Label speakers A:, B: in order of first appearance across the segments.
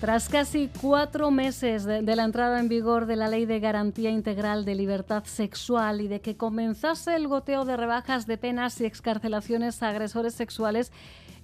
A: Tras casi cuatro meses de, la entrada en vigor de la Ley de Garantía Integral de Libertad Sexual y de que comenzase el goteo de rebajas de penas y excarcelaciones a agresores sexuales,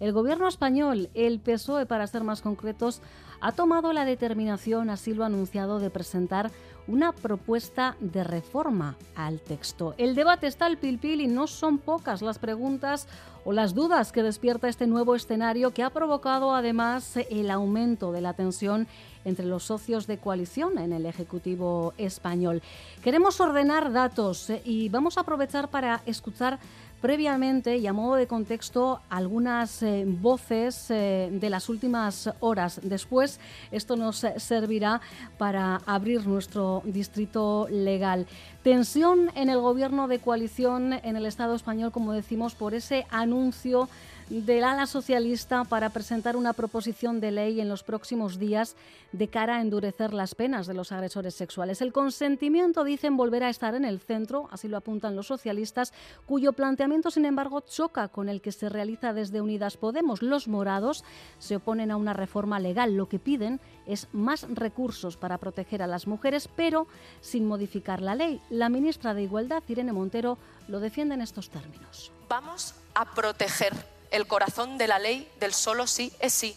A: el gobierno español, el PSOE para ser más concretos, ha tomado la determinación, así lo ha anunciado, de presentar una propuesta de reforma al texto. El debate está al pilpil y no son pocas las preguntas o las dudas que despierta este nuevo escenario que ha provocado además el aumento de la tensión entre los socios de coalición en el Ejecutivo español. Queremos ordenar datos y vamos a aprovechar para escuchar previamente y a modo de contexto algunas eh, voces eh, de las últimas horas. Después esto nos servirá para abrir nuestro distrito legal. Tensión en el gobierno de coalición en el Estado español, como decimos, por ese anuncio del ala socialista para presentar una proposición de ley en los próximos días de cara a endurecer las penas de los agresores sexuales. El consentimiento, dicen, volverá a estar en el centro, así lo apuntan los socialistas, cuyo planteamiento, sin embargo, choca con el que se realiza desde Unidas Podemos. Los morados se oponen a una reforma legal. Lo que piden es más recursos para proteger a las mujeres, pero sin modificar la ley. La ministra de Igualdad, Irene Montero, lo defiende en estos términos.
B: Vamos a proteger el corazón de la ley del solo sí es sí.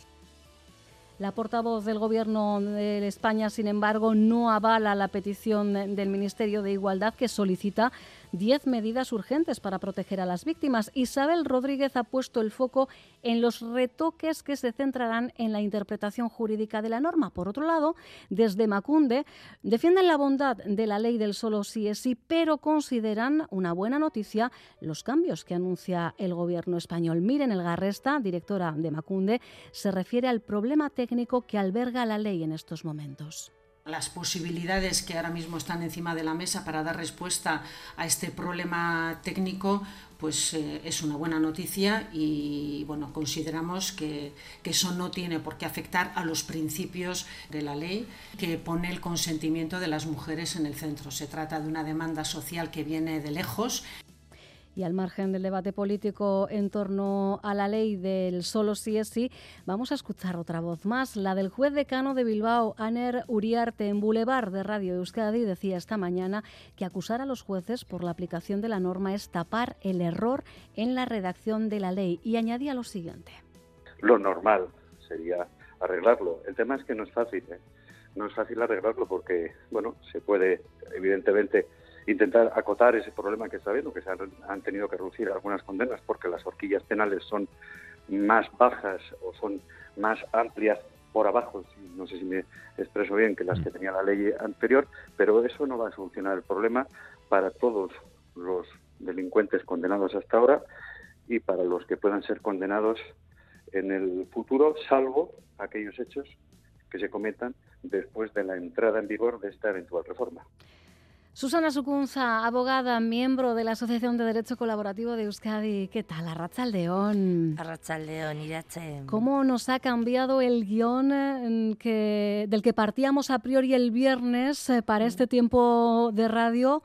A: La portavoz del Gobierno de España, sin embargo, no avala la petición del Ministerio de Igualdad que solicita 10 medidas urgentes para proteger a las víctimas. Isabel Rodríguez ha puesto el foco en los retoques que se centrarán en la interpretación jurídica de la norma. Por otro lado, desde Macunde defienden la bondad de la ley del solo sí es sí, pero consideran una buena noticia los cambios que anuncia el gobierno español. Miren el Garresta, directora de Macunde, se refiere al problema técnico que alberga la ley en estos momentos
C: las posibilidades que ahora mismo están encima de la mesa para dar respuesta a este problema técnico, pues eh, es una buena noticia y bueno, consideramos que, que, eso no tiene por qué afectar a los principios de la ley que pone el consentimiento de las mujeres en el centro. Se trata de una demanda social que viene de lejos
A: y al margen del debate político en torno a la ley del solo sí es sí, vamos a escuchar otra voz más, la del juez decano de Bilbao, Aner Uriarte, en Boulevard de Radio Euskadi, decía esta mañana que acusar a los jueces por la aplicación de la norma es tapar el error en la redacción de la ley y añadía lo siguiente.
D: Lo normal sería arreglarlo. El tema es que no es fácil, ¿eh? no es fácil arreglarlo porque, bueno, se puede, evidentemente, intentar acotar ese problema que está habiendo, que se han, tenido que reducir algunas condenas porque las horquillas penales son más bajas o son más amplias por abajo, no sé si me expreso bien, que las que mm. tenía la ley anterior, pero eso no va a solucionar el problema para todos los delincuentes condenados hasta ahora y para los que puedan ser condenados en el futuro, salvo aquellos hechos que se cometan después de la entrada en vigor de esta eventual reforma.
A: Susana Sucunza, abogada, miembro de la Asociación de Derecho Colaborativo de Euskadi. ¿Qué tal? Arrachaldeón.
E: Arrachaldeón, Irache.
A: ¿Cómo nos ha cambiado el guion que, del que partíamos a priori el viernes eh, para este tiempo de radio?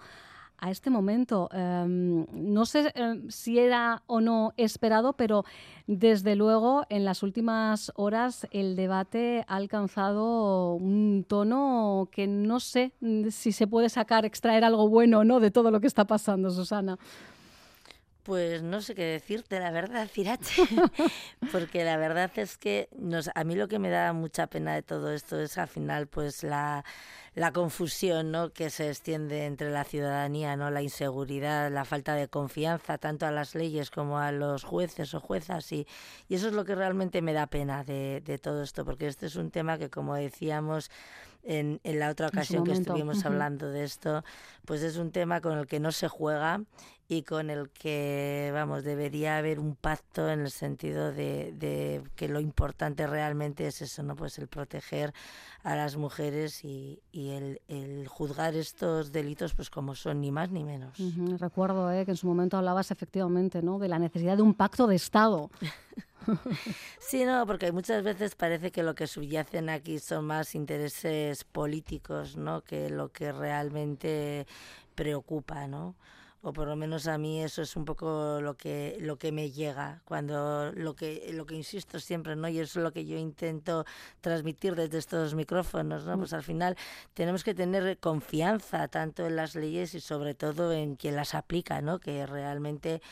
A: A este momento. Em, no sé em, si era o no esperado, pero desde luego en las últimas horas el debate ha alcanzado un tono que no sé si se puede sacar, extraer algo bueno o no de todo lo que está pasando, Susana.
E: Pues no sé qué decirte, la verdad, Cirache, porque la verdad es que nos, a mí lo que me da mucha pena de todo esto es al final pues la la confusión ¿no? que se extiende entre la ciudadanía, ¿no? la inseguridad, la falta de confianza tanto a las leyes como a los jueces o juezas y, y eso es lo que realmente me da pena de, de todo esto, porque este es un tema que como decíamos en, en la otra ocasión que estuvimos hablando de esto, pues es un tema con el que no se juega y con el que, vamos, debería haber un pacto en el sentido de, de, que lo importante realmente es eso, ¿no? Pues el proteger a las mujeres y, y el, el, juzgar estos delitos pues como son, ni más ni menos.
A: Recuerdo ¿eh? que en su momento hablabas efectivamente, ¿no? De la necesidad de un pacto de Estado.
E: Sí, no, porque muchas veces parece que lo que subyacen aquí son más intereses políticos, ¿no? Que lo que realmente preocupa, ¿no? O por lo menos a mí eso es un poco lo que lo que me llega cuando lo que lo que insisto siempre no y eso es lo que yo intento transmitir desde estos micrófonos no mm. pues al final tenemos que tener confianza tanto en las leyes y sobre todo en quien las aplica no que realmente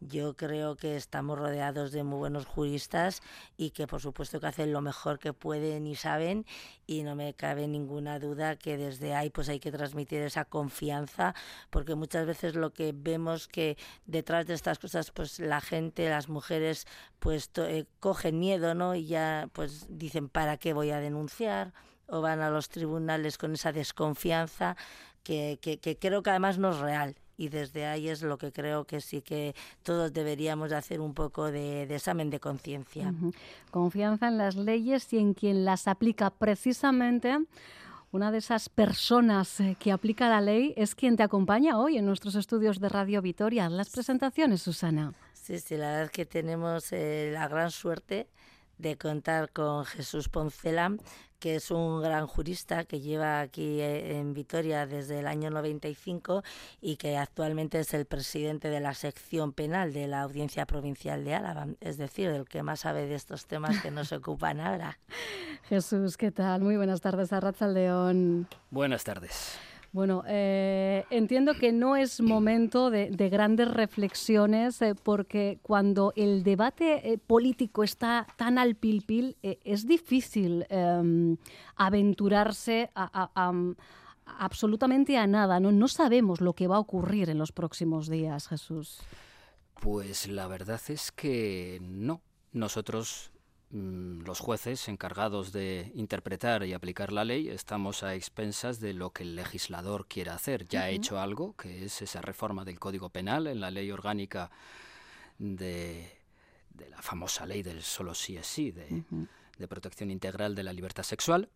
E: yo creo que estamos rodeados de muy buenos juristas y que por supuesto que hacen lo mejor que pueden y saben y no me cabe ninguna duda que desde ahí pues hay que transmitir esa confianza porque muchas veces lo que vemos que detrás de estas cosas pues la gente, las mujeres pues eh, cogen miedo, ¿no? Y ya pues dicen ¿para qué voy a denunciar? o van a los tribunales con esa desconfianza que, que, que creo que además no es real y desde ahí es lo que creo que sí que todos deberíamos hacer un poco de, examen de conciencia.
A: Confianza en las leyes y en quien las aplica precisamente. Una de esas personas eh, que aplica la ley es quien te acompaña hoy en nuestros estudios de Radio Vitoria. Las presentaciones, Susana.
E: Sí, sí, la verdad es que tenemos eh, la gran suerte de contar con Jesús Poncela, que es un gran jurista que lleva aquí eh, en Vitoria desde el año 95 y que actualmente es el presidente de la sección penal de la Audiencia Provincial de Álava, es decir, el que más sabe de estos temas que nos ocupan ahora.
A: Jesús, ¿qué tal? Muy buenas tardes a León.
F: Buenas tardes.
A: Bueno, eh, entiendo que no es momento de, grandes reflexiones eh, porque cuando el debate eh, político está tan al pilpil es difícil em, aventurarse absolutamente a nada. ¿no? no sabemos lo que va a ocurrir en los próximos días, Jesús.
F: Pues la verdad es que no. Nosotros Mm, los jueces encargados de interpretar y aplicar la ley estamos a expensas de lo que el legislador quiera hacer. Ya ha hecho algo, que es esa reforma del Código Penal en la ley orgánica de, la famosa ley del solo sí es sí, de protección integral de la libertad sexual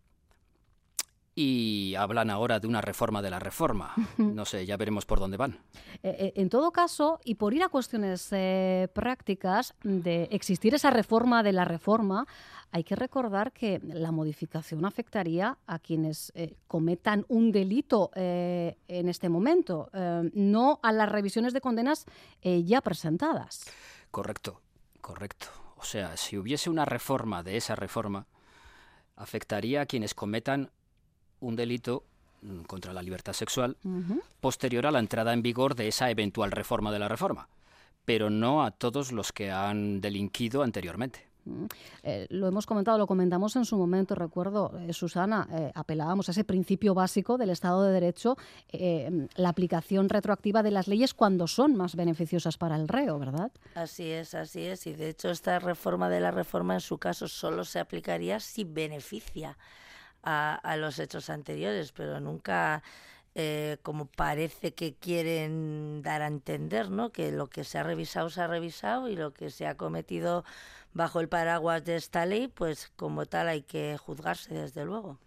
F: y hablan ahora de una reforma de la reforma. No sé, ya veremos por dónde van.
A: Eh, eh, en todo caso, y por ir a cuestiones eh, prácticas, de existir esa reforma de la reforma, hay que recordar que la modificación afectaría a quienes cometan un delito en este momento, no a las revisiones de condenas ya presentadas.
F: Correcto, correcto. O sea, si hubiese una reforma de esa reforma, afectaría a quienes cometan un delito mm, contra la libertad sexual posterior a la entrada en vigor de esa eventual reforma de la reforma, pero no a todos los que han delinquido anteriormente.
A: Eh, lo hemos comentado, lo comentamos en su momento, recuerdo, eh, Susana, eh, apelábamos a ese principio básico del Estado de Derecho, la aplicación retroactiva de las leyes cuando son más beneficiosas para el reo, ¿verdad?
E: Así es, así es. Y de hecho esta reforma de la reforma en su caso solo se aplicaría si beneficia a, los hechos anteriores, pero nunca eh, como parece que quieren dar a entender, ¿no? Que lo que se ha revisado se ha revisado y lo que se ha cometido bajo el paraguas de esta ley, pues como tal hay que juzgarse desde luego.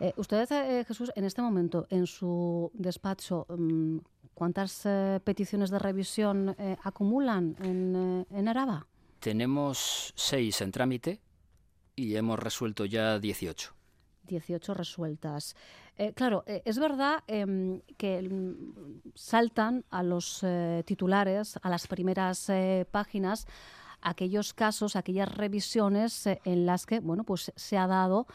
A: Eh, usted, eh, Jesús, en este momento en su despacho, mm, ¿cuántas peticiones de revisión acumulan en, en Araba?
F: Tenemos seis en trámite y hemos resuelto ya 18.
A: 18 resueltas. Eh, claro, eh, es verdad em, que mm, saltan a los eh, titulares, a las primeras páginas, aquellos casos, aquellas revisiones en las que, bueno, pues se ha dado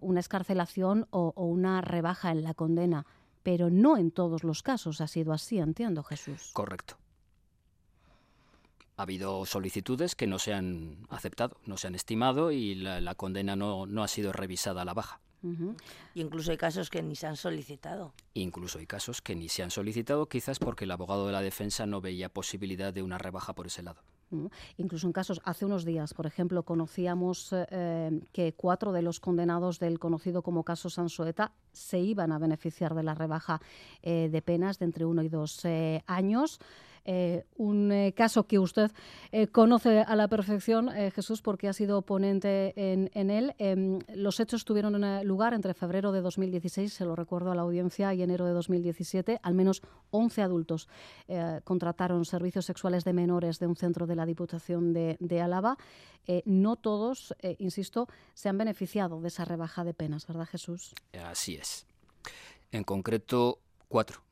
A: una escarcelación o, o, una rebaja en la condena, pero no en todos los casos ha sido así, entiendo, Jesús.
F: Correcto. Ha habido solicitudes que no se han aceptado, no se han estimado y la, condena no, no, ha sido revisada a la baja.
E: incluso hay casos que ni se han solicitado.
F: Incluso hay casos que ni se han solicitado, quizás porque el abogado de la defensa no veía posibilidad de una rebaja por ese lado.
A: Incluso en casos, hace unos días, por ejemplo, conocíamos eh, que cuatro de los condenados del conocido como caso Sansoeta se iban a beneficiar de la rebaja eh, de penas de entre uno y dos eh, años. Eh, un eh, caso que usted eh, conoce a la perfección, Jesús, porque ha sido ponente en, en él. Em, los hechos tuvieron lugar entre febrero de 2016, se lo recuerdo a la audiencia, y enero de 2017. Al menos 11 adultos contrataron servicios sexuales de menores de un centro de la Diputación de, de Álava. no todos, insisto, se han beneficiado de esa rebaja de penas, ¿verdad, Jesús?
F: Así es. En concreto, cuatro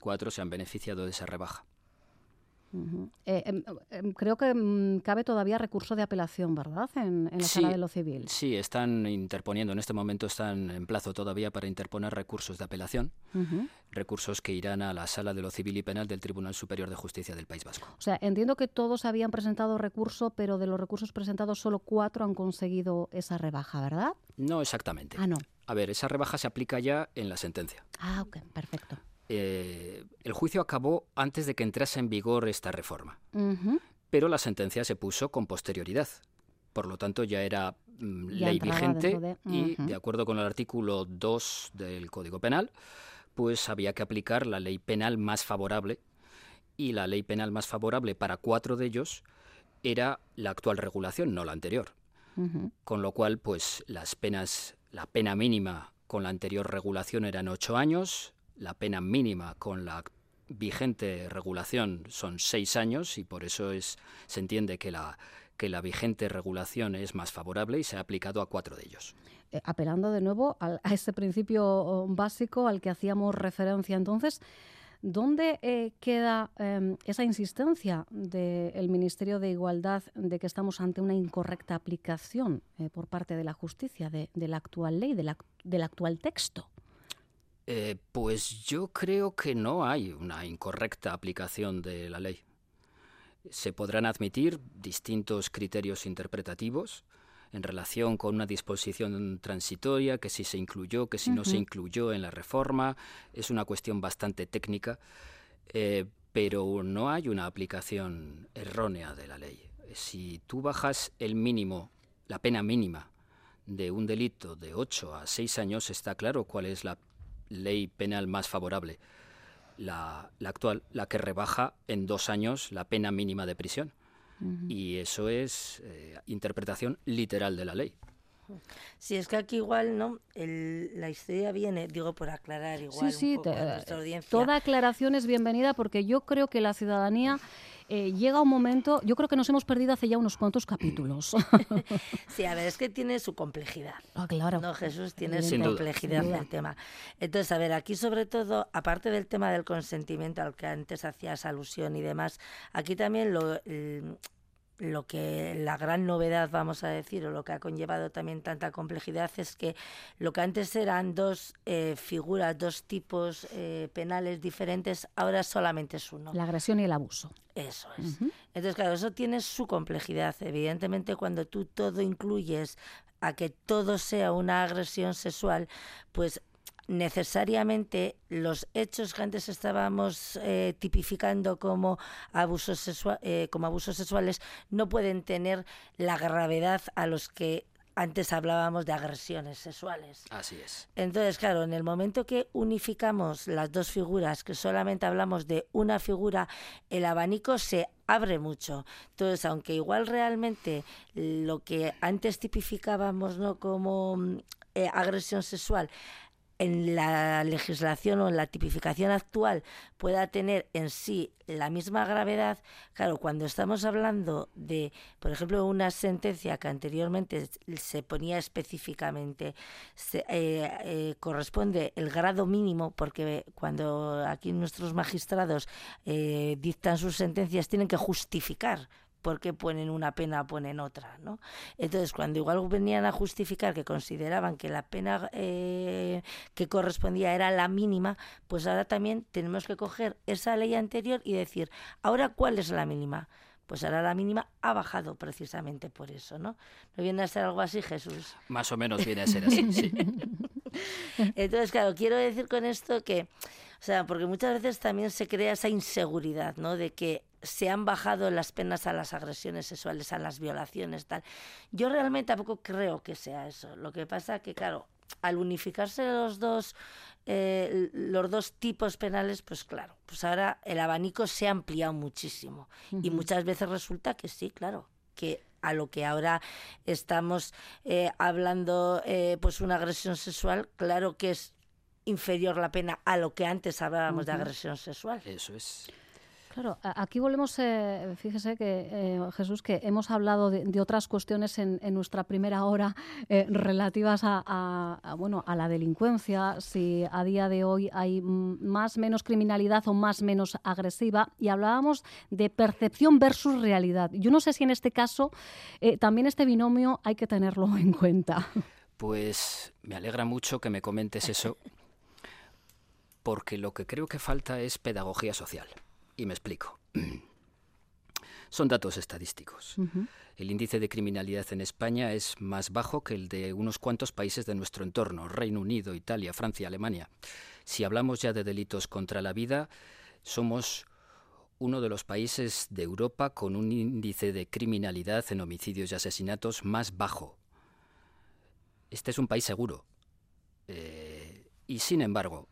F: Cuatro se han beneficiado de esa rebaja.
A: Eh, em, em, creo que mm, cabe todavía recurso de apelación, ¿verdad? En, la sala de lo civil.
F: Sí, están interponiendo, en este momento están en plazo todavía para interponer recursos de apelación, recursos que irán a la sala de lo civil y penal del Tribunal Superior de Justicia del País Vasco.
A: O sea, entiendo que todos habían presentado recurso, pero de los recursos presentados solo cuatro han conseguido esa rebaja, ¿verdad?
F: No exactamente.
A: Ah, no.
F: A ver, esa rebaja se aplica ya en la sentencia.
A: Ah, ok, perfecto.
F: Eh, el juicio acabó antes de que entrase en vigor esta reforma, pero la sentencia se puso con posterioridad. Por lo tanto, ya era mm, ley vigente y, de acuerdo con el artículo 2 del Código Penal, pues había que aplicar la ley penal más favorable. Y la ley penal más favorable para cuatro de ellos era la actual regulación, no la anterior. Con lo cual, pues las penas, la pena mínima con la anterior regulación eran ocho años, la pena mínima con la vigente regulación son seis años y por eso es, se entiende que la, que la vigente regulación es más favorable y se ha aplicado a cuatro de ellos.
A: Eh, apelando de nuevo a, ese principio básico al que hacíamos referencia entonces, ¿Dónde eh, queda em, esa insistencia del Ministerio de Igualdad de que estamos ante una incorrecta aplicación eh, por parte de la justicia de, la actual ley, del actual texto?
F: Eh, pues yo creo que no hay una incorrecta aplicación de la ley. Se podrán admitir distintos criterios interpretativos en relación con una disposición transitoria, que si se incluyó, que si no se incluyó en la reforma. Es una cuestión bastante técnica, eh, pero no hay una aplicación errónea de la ley. Si tú bajas el mínimo, la pena mínima de un delito de 8 a 6 años, está claro cuál es la ley penal más favorable, la, actual, la que rebaja en dos años la pena mínima de prisión. Y eso es eh, interpretación literal de la ley.
E: Sí, es que aquí igual, ¿no? la historia viene, digo, por aclarar igual
A: sí, sí, Toda aclaración es bienvenida porque yo creo que la ciudadanía eh, llega un momento, yo creo que nos hemos perdido hace ya unos cuantos capítulos.
E: sí, a ver, es que tiene su complejidad.
A: Ah, claro.
E: No, Jesús tiene su complejidad el tema. Entonces, a ver, aquí sobre todo, aparte del tema del consentimiento al que antes hacías alusión y demás, aquí también lo lo que la gran novedad, vamos a decir, o lo que ha conllevado también tanta complejidad es que lo que antes eran dos eh, figuras, dos tipos eh, penales diferentes, ahora solamente es uno.
A: La agresión y el abuso.
E: Eso es. Entonces, claro, eso tiene su complejidad. Evidentemente, cuando tú todo incluyes a que todo sea una agresión sexual, pues necesariamente los hechos que antes estábamos eh, tipificando como abusos, eh, como abusos sexuales no pueden tener la gravedad a los que antes hablábamos de agresiones sexuales.
F: Así es.
E: Entonces, claro, en el momento que unificamos las dos figuras, que solamente hablamos de una figura, el abanico se abre mucho. Entonces, aunque igual realmente lo que antes tipificábamos ¿no? como eh, agresión sexual en la legislación o en la tipificación actual pueda tener en sí la misma gravedad, claro, cuando estamos hablando de, por ejemplo, una sentencia que anteriormente se ponía específicamente, se, eh, eh, corresponde el grado mínimo, porque cuando aquí nuestros magistrados eh, dictan sus sentencias tienen que justificar por qué ponen una pena o ponen otra, ¿no? Entonces, cuando igual venían a justificar que consideraban que la pena eh, que correspondía era la mínima, pues ahora también tenemos que coger esa ley anterior y decir, ahora, ¿cuál es la mínima? Pues ahora la mínima ha bajado precisamente por eso, ¿no? ¿No viene a ser algo así, Jesús?
F: Más o menos viene a ser así, sí.
E: Entonces, claro, quiero decir con esto que, o sea, porque muchas veces también se crea esa inseguridad, ¿no? De que se han bajado las penas a las agresiones sexuales, a las violaciones, tal. Yo realmente tampoco creo que sea eso. Lo que pasa que, claro, al unificarse los dos, eh, los dos tipos penales, pues claro, pues ahora el abanico se ha ampliado muchísimo. Y muchas veces resulta que sí, claro, que a lo que ahora estamos eh, hablando, eh, pues una agresión sexual, claro que es inferior la pena a lo que antes hablábamos de agresión sexual.
F: Eso es.
A: Claro, aquí volvemos, eh, fíjese que eh, Jesús, que hemos hablado de, otras cuestiones en, nuestra primera hora eh, relativas a, bueno, a la delincuencia, si a día de hoy hay más menos criminalidad o más menos agresiva, y hablábamos de percepción versus realidad. Yo no sé si en este caso también este binomio hay que tenerlo en cuenta.
F: Pues me alegra mucho que me comentes eso, porque lo que creo que falta es pedagogía social. Y me explico. Son datos estadísticos. El índice de criminalidad en España es más bajo que el de unos cuantos países de nuestro entorno, Reino Unido, Italia, Francia, Alemania. Si hablamos ya de delitos contra la vida, somos uno de los países de Europa con un índice de criminalidad en homicidios y asesinatos más bajo. Este es un país seguro. Eh, y sin embargo,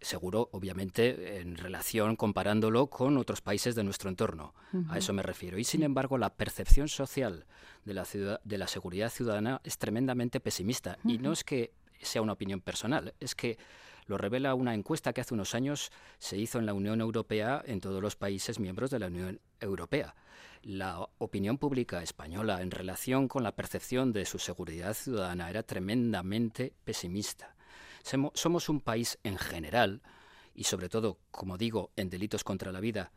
F: seguro, obviamente, en relación comparándolo con otros países de nuestro entorno. A eso me refiero. Y sin embargo, la percepción social de la, ciudad, de la seguridad ciudadana es tremendamente pesimista. Y no es que sea una opinión personal, es que lo revela una encuesta que hace unos años se hizo en la Unión Europea en todos los países miembros de la Unión Europea. La opinión pública española en relación con la percepción de su seguridad ciudadana era tremendamente pesimista. Somos un país en general, y sobre todo, como digo, en delitos contra la vida,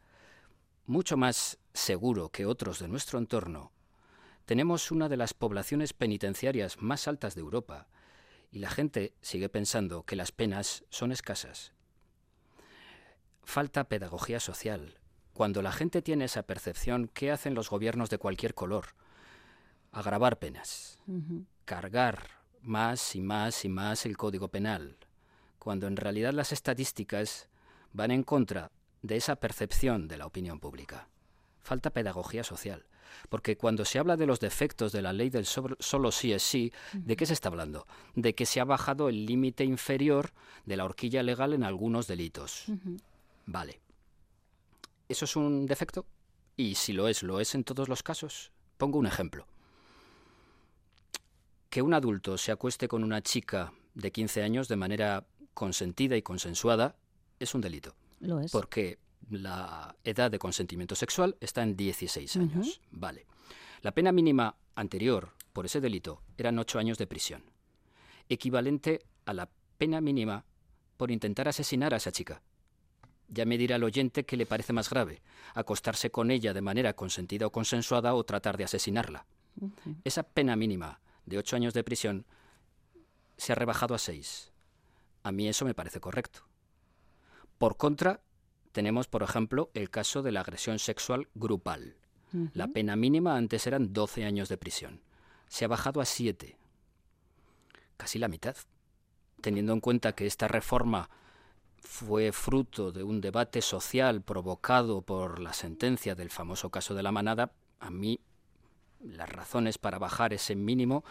F: mucho más seguro que otros de nuestro entorno. Tenemos una de las poblaciones penitenciarias más altas de Europa, y la gente sigue pensando que las penas son escasas. Falta pedagogía social. Cuando la gente tiene esa percepción, ¿qué hacen los gobiernos de cualquier color? Agravar penas, cargar más y más y más el Código Penal, cuando en realidad las estadísticas van en contra de esa percepción de la opinión pública. Falta pedagogía social, porque cuando se habla de los defectos de la ley del solo sí es sí, ¿de qué se está hablando? De que se ha bajado el límite inferior de la horquilla legal en algunos delitos. Vale. ¿Eso es un defecto? Y si lo es, ¿lo es en todos los casos? Pongo un ejemplo que un adulto se acueste con una chica de 15 años de manera consentida y consensuada es un delito.
A: Lo es.
F: Porque la edad de consentimiento sexual está en 16 años. Vale. La pena mínima anterior por ese delito eran 8 años de prisión, equivalente a la pena mínima por intentar asesinar a esa chica. Ya me dirá el oyente qué le parece más grave, acostarse con ella de manera consentida o consensuada o tratar de asesinarla. Esa pena mínima de ocho años de prisión se ha rebajado a seis. A mí eso me parece correcto. Por contra, tenemos, por ejemplo, el caso de la agresión sexual grupal. La pena mínima antes eran 12 años de prisión. Se ha bajado a 7. Casi la mitad. Teniendo en cuenta que esta reforma fue fruto de un debate social provocado por la sentencia del famoso caso de la manada, a mí las razones para bajar ese mínimo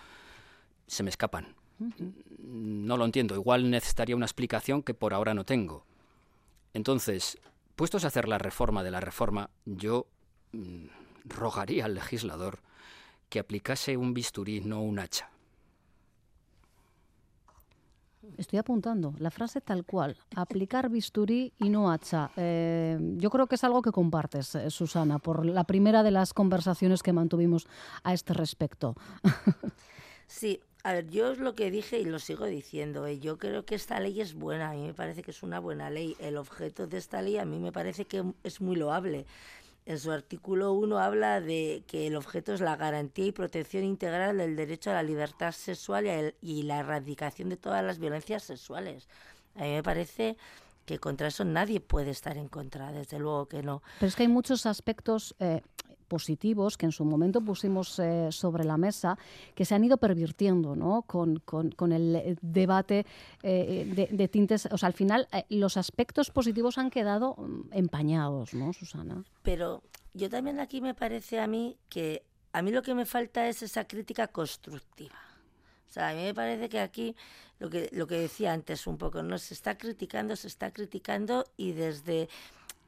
F: se me escapan. No lo entiendo. Igual necesitaría una explicación que por ahora no tengo. Entonces, puestos a hacer la reforma de la reforma, yo mm, rogaría al legislador que aplicase un bisturí, no un hacha.
A: Estoy apuntando la frase tal cual, aplicar bisturí y no hacha. Eh, yo creo que es algo que compartes, eh, Susana, por la primera de las conversaciones que mantuvimos a este respecto.
E: Sí, a ver, yo es lo que dije y lo sigo diciendo. Eh, yo creo que esta ley es buena, a mí me parece que es una buena ley. El objeto de esta ley a mí me parece que es muy loable. En su artículo 1 habla de que el objeto es la garantía y protección integral del derecho a la libertad sexual y, la erradicación de todas las violencias sexuales. A mí me parece que contra eso nadie puede estar en contra, desde luego que no.
A: Pero es que hay muchos aspectos eh, positivos que en su momento pusimos eh, sobre la mesa, que se han ido pervirtiendo ¿no? con, con, el eh, debate eh, de, tintes. O sea, al final los aspectos positivos han quedado mm, empañados, ¿no, Susana?
E: Pero yo también aquí me parece a mí que a mí lo que me falta es esa crítica constructiva. O sea, a mí me parece que aquí lo que, lo que decía antes un poco, ¿no? Se está criticando, se está criticando y desde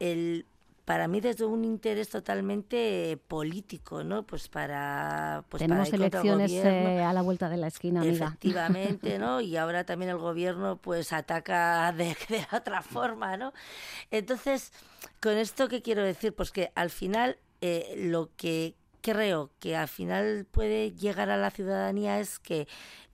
E: el para mí desde un interés totalmente político, ¿no? Pues para... Pues
A: Tenemos elecciones eh, a la vuelta de la esquina, amiga.
E: Efectivamente, ¿no? Y ahora también el gobierno pues ataca de, de otra forma, ¿no? Entonces, con esto, ¿qué quiero decir? Pues que al final eh, lo que creo que al final puede llegar a la ciudadanía es que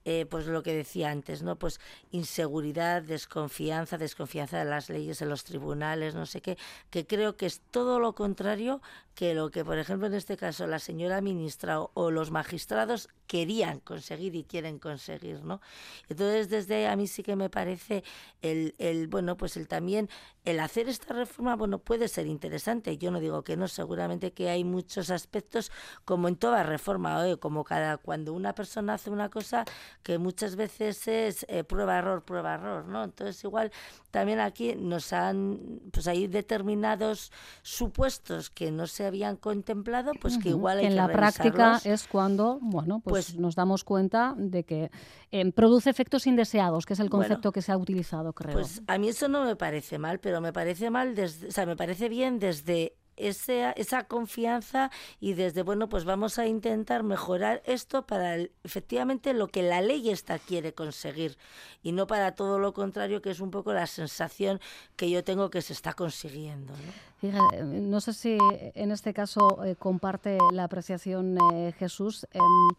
E: eh, pues lo que decía antes, ¿no? Pues inseguridad, desconfianza, desconfianza de las leyes, de los tribunales, no sé qué, que creo que es todo lo contrario que lo que, por ejemplo, en este caso la señora ministra o, los magistrados querían conseguir y quieren conseguir, ¿no? Entonces, desde a mí sí que me parece el, el bueno, pues el también el hacer esta reforma, bueno, puede ser interesante. Yo no digo que no, seguramente que hay muchos aspectos, como en toda reforma, ¿eh? como cada cuando una persona hace una cosa que muchas veces es eh, prueba error, prueba error, ¿no? Entonces, igual también aquí nos han, pues hay determinados supuestos que no se habían contemplado, pues que igual hay
A: en la práctica es cuando, bueno, pues, pues, nos damos cuenta de que eh, produce efectos indeseados, que es el concepto que se ha utilizado, creo.
E: Pues a mí eso no me parece mal, pero me parece mal, desde, o sea, me parece bien desde esa, esa confianza y desde, bueno, pues vamos a intentar mejorar esto para efectivamente lo que la ley esta quiere conseguir y no para todo lo contrario, que es un poco la sensación que yo tengo que se está consiguiendo.
A: ¿no? no sé si en este caso eh, comparte la apreciación eh, Jesús. Em,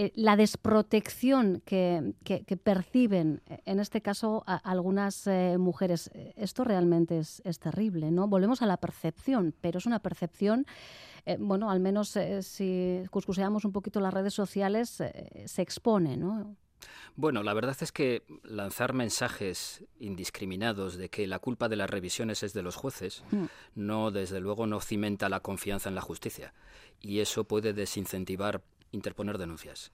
A: eh, la desprotección que, perciben, eh, en este caso, algunas eh, mujeres, esto realmente es, terrible, ¿no? Volvemos a la percepción, pero es una percepción, bueno, al menos si cuscuseamos un poquito las redes sociales, se expone, ¿no?
F: Bueno, la verdad es que lanzar mensajes indiscriminados de que la culpa de las revisiones es de los jueces, mm. no, desde luego, no cimenta la confianza en la justicia. Y eso puede desincentivar interponer denuncias.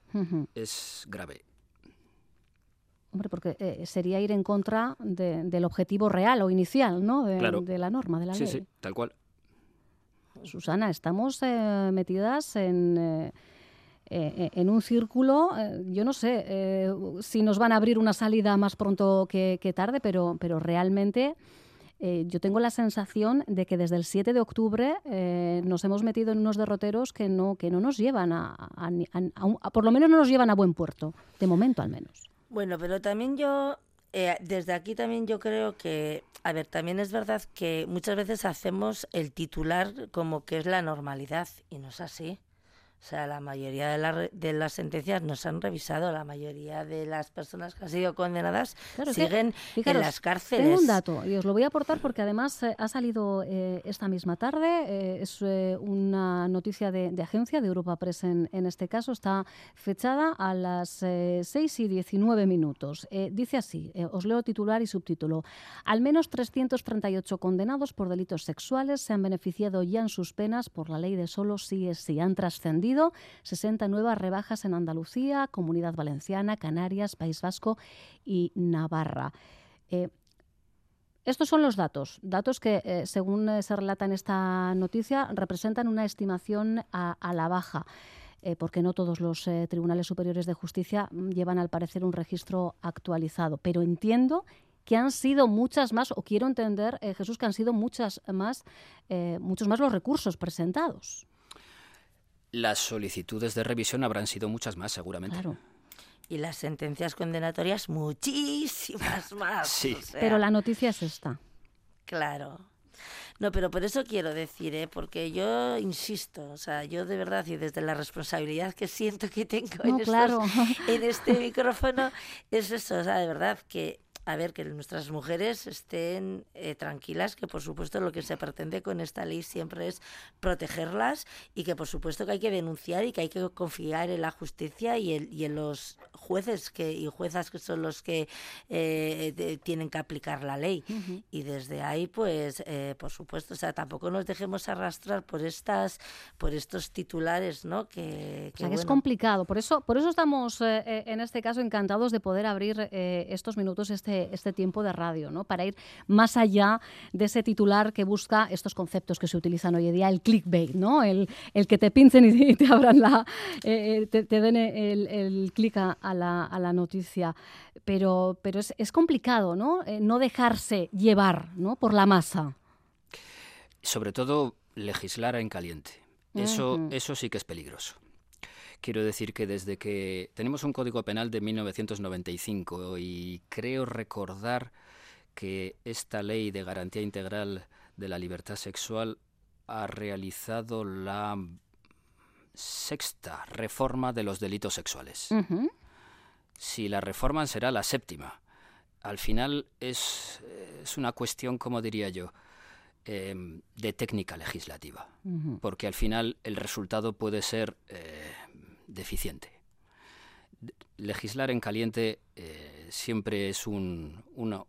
F: Es grave.
A: Hombre, porque eh, sería ir en contra del objetivo real o inicial, ¿no? De, la norma, de la ley.
F: Sí, sí, tal cual.
A: Susana, estamos eh, metidas en, eh, en un círculo, yo no sé si nos van a abrir una salida más pronto que, que tarde, pero, pero realmente eh, yo tengo la sensación de que desde el 7 de octubre eh, nos hemos metido en unos derroteros que no, que no nos llevan a, por lo menos no nos llevan a buen puerto, de momento al menos.
E: Bueno, pero también yo, eh, desde aquí también yo creo que, a ver, también es verdad que muchas veces hacemos el titular como que es la normalidad y no es así. O sea, la mayoría de, de, las sentencias no se han revisado, la mayoría de las personas que han sido condenadas siguen en las cárceles.
A: Tengo un dato y os lo voy a aportar porque además eh, ha salido eh, esta misma tarde, eh, es una noticia de, agencia, de Europa Press en, en, este caso, está fechada a las 6 y 19 minutos. dice así, os leo titular y subtítulo, al menos 338 condenados por delitos sexuales se han beneficiado ya en sus penas por la ley de solo sí es sí, han trascendido 60 nuevas rebajas en Andalucía, Comunidad Valenciana, Canarias, País Vasco y Navarra. Eh, estos son los datos, datos que, eh, según eh, se relata en esta noticia, representan una estimación a, la baja. porque no todos los tribunales superiores de justicia mm, llevan al parecer un registro actualizado. Pero entiendo que han sido muchas más, o quiero entender, Jesús, que han sido muchas más, muchos más los recursos presentados.
F: Las solicitudes de revisión habrán sido muchas más, seguramente.
E: Claro. Y las sentencias condenatorias muchísimas más.
F: Sí.
A: Pero la noticia es esta.
E: Claro. No, pero por eso quiero decir, ¿eh? porque yo insisto, o sea, yo de verdad y desde la responsabilidad que siento que tengo en, en este micrófono, es eso, o sea, de verdad que a ver, que nuestras mujeres estén eh, tranquilas, que por supuesto lo que se pretende con esta ley siempre es protegerlas y que por supuesto que hay que denunciar y que hay que confiar en la justicia y, y en los jueces que, y juezas que son los que eh, tienen que aplicar la ley. Y desde ahí, pues, eh, por supuesto, o sea, tampoco nos dejemos arrastrar por estas, por estos titulares, ¿no? Que,
A: o sea, que es complicado. Por eso, por eso estamos en este caso encantados de poder abrir estos minutos, este este, tiempo de radio, ¿no? para ir más allá de ese titular que busca estos conceptos que se utilizan hoy en día, el clickbait, ¿no? el, el que te pinchen y te abran la, eh, eh, te, den el, el clic a, la, a, la, noticia. Pero, pero es, es complicado ¿no? Eh, no dejarse llevar ¿no? por la masa.
F: sobre todo legislar en caliente. Eso, eso sí que es peligroso. Quiero decir que desde que tenemos un Código Penal de 1995 y creo recordar que esta ley de garantía integral de la libertad sexual ha realizado la sexta reforma de los delitos sexuales. Si la reforman será la séptima. Al final es, es una cuestión, como diría yo, em, de técnica legislativa, porque al final el resultado puede ser eh, deficiente. Legislar en caliente eh, siempre es una,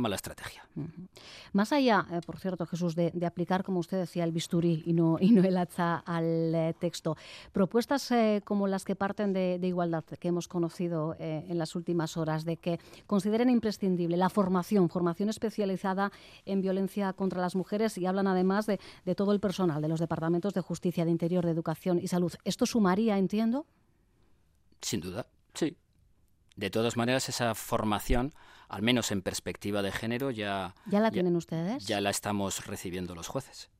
F: mala estrategia.
A: Más allá, eh, por cierto, Jesús, de, aplicar, como usted decía, el bisturí y no, y no el hacha al eh, texto, propuestas como las que parten de, igualdad que hemos conocido en las últimas horas, de que consideren imprescindible la formación, formación especializada en violencia contra las mujeres y hablan además de, de todo el personal de los departamentos de justicia, de interior, de educación y salud. ¿Esto sumaría, entiendo?
F: Sin duda, sí. De todas maneras, esa formación, al menos en perspectiva de género, ya...
A: ¿Ya la tienen ustedes?
F: Ya la estamos recibiendo los jueces.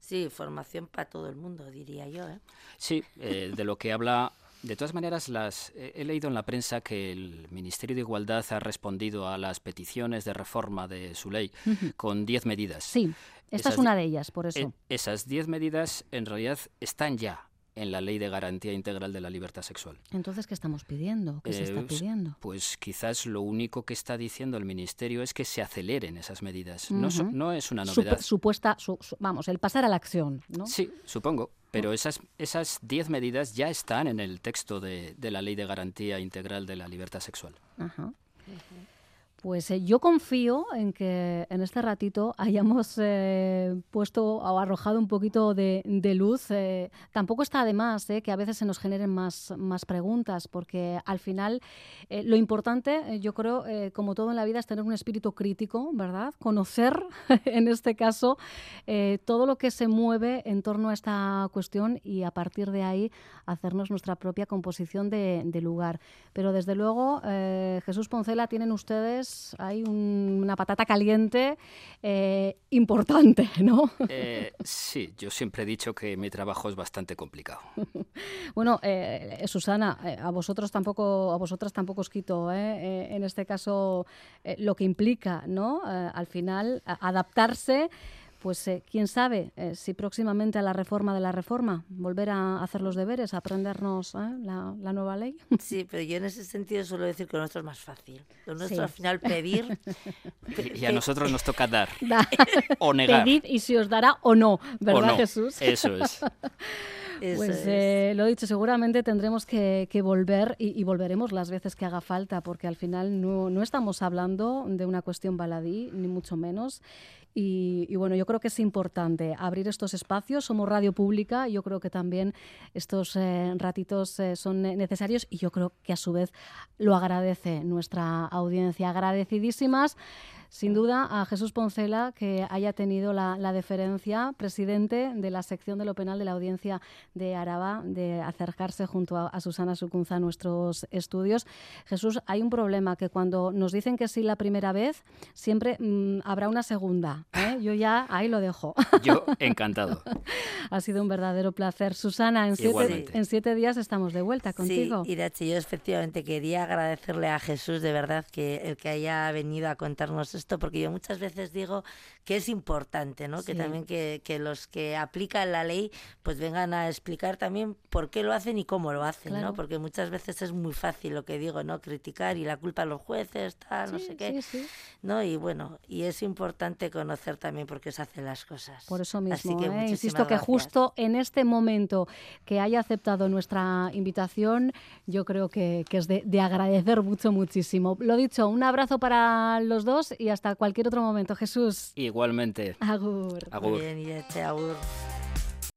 E: Sí, formación para todo el mundo, diría yo. ¿eh?
F: Sí, eh, de lo que habla... De todas maneras, las, he leído en la prensa que el Ministerio de Igualdad ha respondido a las peticiones de reforma de su ley con diez medidas.
A: Sí, esta es una de ellas, por eso.
F: E, esas diez medidas en realidad están ya en la Ley de Garantía Integral de la Libertad Sexual.
A: Entonces, ¿qué estamos pidiendo? ¿Qué se está eh, pidiendo?
F: Pues quizás lo único que está diciendo el Ministerio es que se aceleren esas medidas. no, no, es una novedad.
A: supuesta, vamos, el pasar a la acción, ¿no?
F: Sí, supongo. Pero esas, esas diez medidas ya están en el texto de, de, la Ley de Garantía Integral de la Libertad Sexual. Ajá.
A: Pues eh, yo confío en que en este ratito hayamos eh, puesto o arrojado un poquito de, luz. Eh, tampoco está de más que a veces se nos generen más, más preguntas, porque al final lo importante, yo creo, como todo en la vida, es tener un espíritu crítico, ¿verdad? Conocer, en este caso, todo lo que se mueve en torno a esta cuestión y a partir de ahí hacernos nuestra propia composición de, de lugar. Pero desde luego, Jesús Poncela, tienen ustedes hay una patata caliente eh, importante, ¿no?
F: Eh, sí, yo siempre he dicho que mi trabajo es bastante complicado.
A: bueno, eh, Susana, a vosotros tampoco, a vosotras tampoco os quito, en este caso, lo que implica, ¿no? al final, adaptarse pues eh, quién sabe eh, si próximamente a la reforma de la reforma volver a hacer los deberes, a aprendernos ¿eh? la, nueva ley.
E: Sí, pero yo en ese sentido suelo decir que lo nuestro es más fácil. Lo nuestro al final pedir.
F: y a nosotros nos toca dar o negar.
A: Pedid y si os dará o no, ¿verdad, Jesús?
F: Eso es.
A: pues lo dicho, seguramente tendremos que, volver y, volveremos las veces que haga falta, porque al final no, no estamos hablando de una cuestión baladí, ni mucho menos. Y, bueno, yo creo que es importante abrir estos espacios. Somos radio pública, yo creo que también estos eh, ratitos eh, son necesarios y yo creo que a su vez lo agradece nuestra audiencia. Agradecidísimas sin duda a Jesús Poncela que haya tenido la, deferencia, presidente de la sección de lo penal de la audiencia de Araba, de acercarse junto a, Susana Sucunza a nuestros estudios. Jesús, hay un problema que cuando nos dicen que sí la primera vez, siempre mm, habrá una segunda. ¿eh? Yo ya ahí lo dejo.
F: Yo encantado.
A: ha sido un verdadero placer. Susana, en siete, en siete, días estamos de vuelta contigo.
E: Sí, Irachi, yo efectivamente quería agradecerle a Jesús de verdad que el que haya venido a contarnos esto, porque yo muchas veces digo que es importante, ¿no? Que también que, que, los que aplican la ley pues vengan a explicar también por qué lo hacen y cómo lo hacen, ¿no? Porque muchas veces es muy fácil lo que digo, ¿no? Criticar y la culpa a los jueces, tal, no sé qué, ¿no? Y bueno, y es importante conocer también por qué se hacen las cosas.
A: Por eso mismo, ¿eh? insisto que justo en este momento que haya aceptado nuestra invitación, yo creo que, que es de, de agradecer mucho, muchísimo. Lo dicho, un abrazo para los dos y hasta cualquier otro momento. Jesús.
F: Igualmente.
A: Agur.
F: Agur.
E: Bien, y este agur.